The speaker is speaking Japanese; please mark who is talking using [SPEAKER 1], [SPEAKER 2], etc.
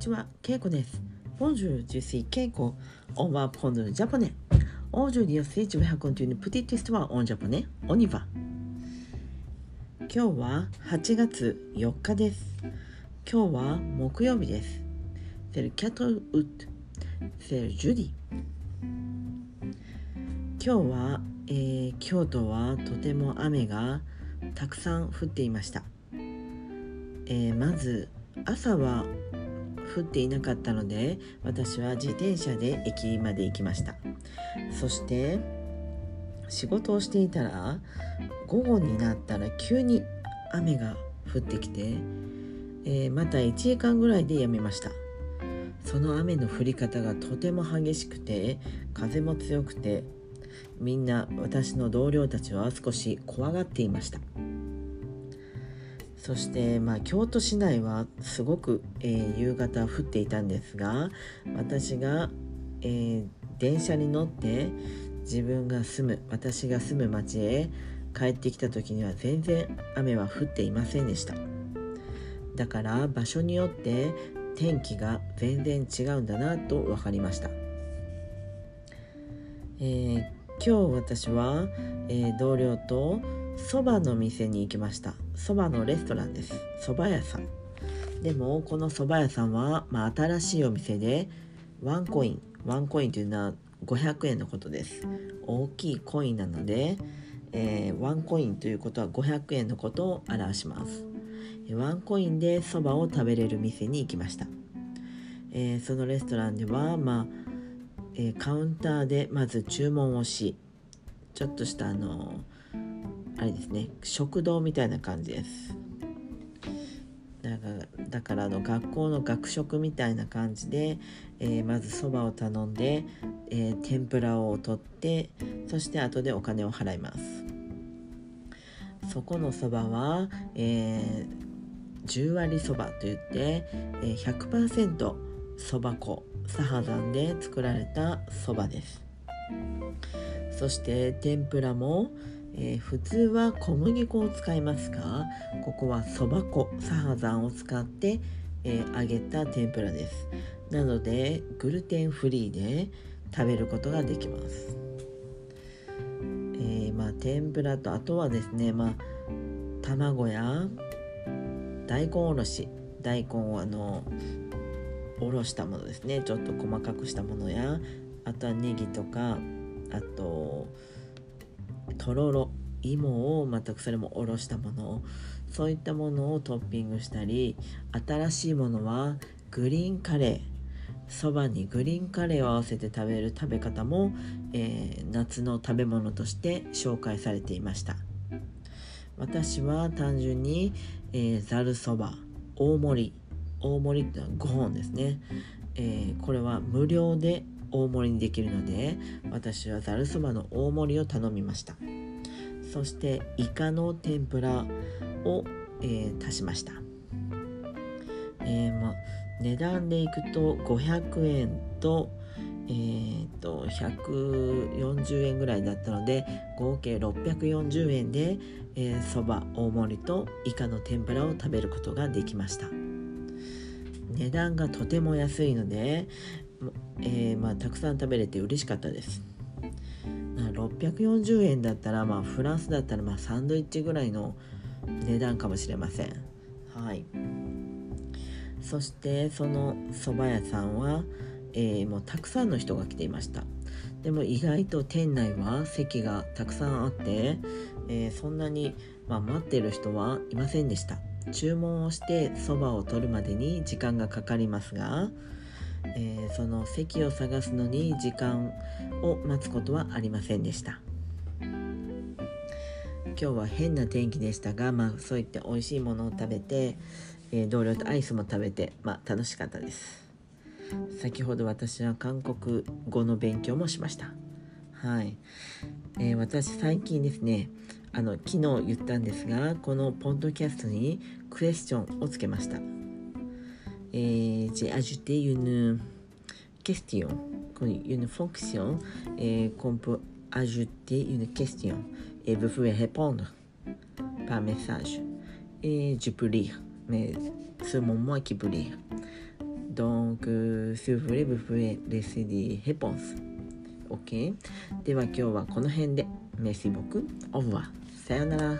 [SPEAKER 1] ちは、ケイコです。 Bonjour, je suis けいこ, on va apprendre japonais. Aujourd'hui aussi je vais raconter une petite histoire en japonais, on y va.今日は8月4日です。今日は木曜日です。 C'est le quatre août, c'est le jeudi.今日は、えー、京都はとても雨がたくさん降っていました。えー、まず、朝は降っていなかったので私は自転車で駅まで行きました。そして仕事をしていたら午後になったら急に雨が降ってきて、えーまた1時間ぐらいでやめました。その雨の降り方がとても激しくて風も強くてみんな私の同僚たちは少し怖がっていました。そして、まあ、京都市内はすごく、えー夕方降っていたんですが私が、えー電車に乗って自分が住む私が住む町へ帰ってきた時には全然雨は降っていませんでした。だから場所によって天気が全然違うんだなと分かりました、えー今日私は、えー同僚とそばの店に行きました。そばのレストランです。そば屋さん。でもこのそば屋さんは、まあ、新しいお店でワンコインワンコインというのは500円のことです。大きいコインなので、えーワンコインということは500円のことを表します。ワンコインでそばを食べれる店に行きました、えーそのレストランでは、まあえカウンターでまず注文をしちょっとしたあのあれですね食堂みたいな感じです。だからだからあの学校の学食みたいな感じで、えーまずそばを頼んで、えー天ぷらを取ってそして後でお金を払います。そこのそばは、えー、10割そばといって、えー、100%そば粉サハザンで作られたそばです。そして天ぷらも、えー普通は小麦粉を使いますがここはそば粉サハザンを使って、えー揚げた天ぷらです。なのでグルテンフリーで食べることができます、えーまあ天ぷらとあとはですねまあ卵や大根おろし大根をあのおろしたものですね。ちょっと細かくしたものやあとはネギとかあととろろ芋をまたそれもおろしたもの。そういったものをトッピングしたり新しいものはグリーンカレー。そばにグリーンカレーを合わせて食べる食べ方も、えー夏の食べ物として紹介されていました。私は単純にえーざるそば大盛り。大盛りってのは5本ですね、えーこれは無料で大盛りにできるので私はざるそばの大盛りを頼みました。そしてイカの天ぷらを、えー足しました、えーま、値段でいくと500円とえー、と140円ぐらいだったので合計640円でえーそば、大盛りとイカの天ぷらを食べることができました。値段がとても安いので、えーまあ、たくさん食べれて嬉しかったです。640円だったら、まあ、フランスだったら、まあ、サンドイッチぐらいの値段かもしれません。はい。そしてその蕎麦屋さんは、えーもうたくさんの人が来ていました。でも意外と店内は席がたくさんあって、えーそんなに、まあ、待ってる人はいませんでした。注文をしてそばを取るまでに時間がかかりますが、えーその席を探すのに時間を待つことはありませんでした。今日は変な天気でしたが、まあ、そういって美味しいものを食べて、えー同僚とアイスも食べて、まあ、楽しかったです。先ほど私は韓国語の勉強もしました。はい、えー私最近ですねあの昨日言ったんですがこのポッドキャストにクエスチョンをつけました。j'ai ajouté une question une fonction et qu'on peut ajouter une question et vous pouvez répondre par message et je peux lire mais seulement moi qui peux lire Donc, si vous voulez, vous pouvez laisser des réponses. OK? では今日はこの辺で。Merci beaucoup. Au revoir. さようなら。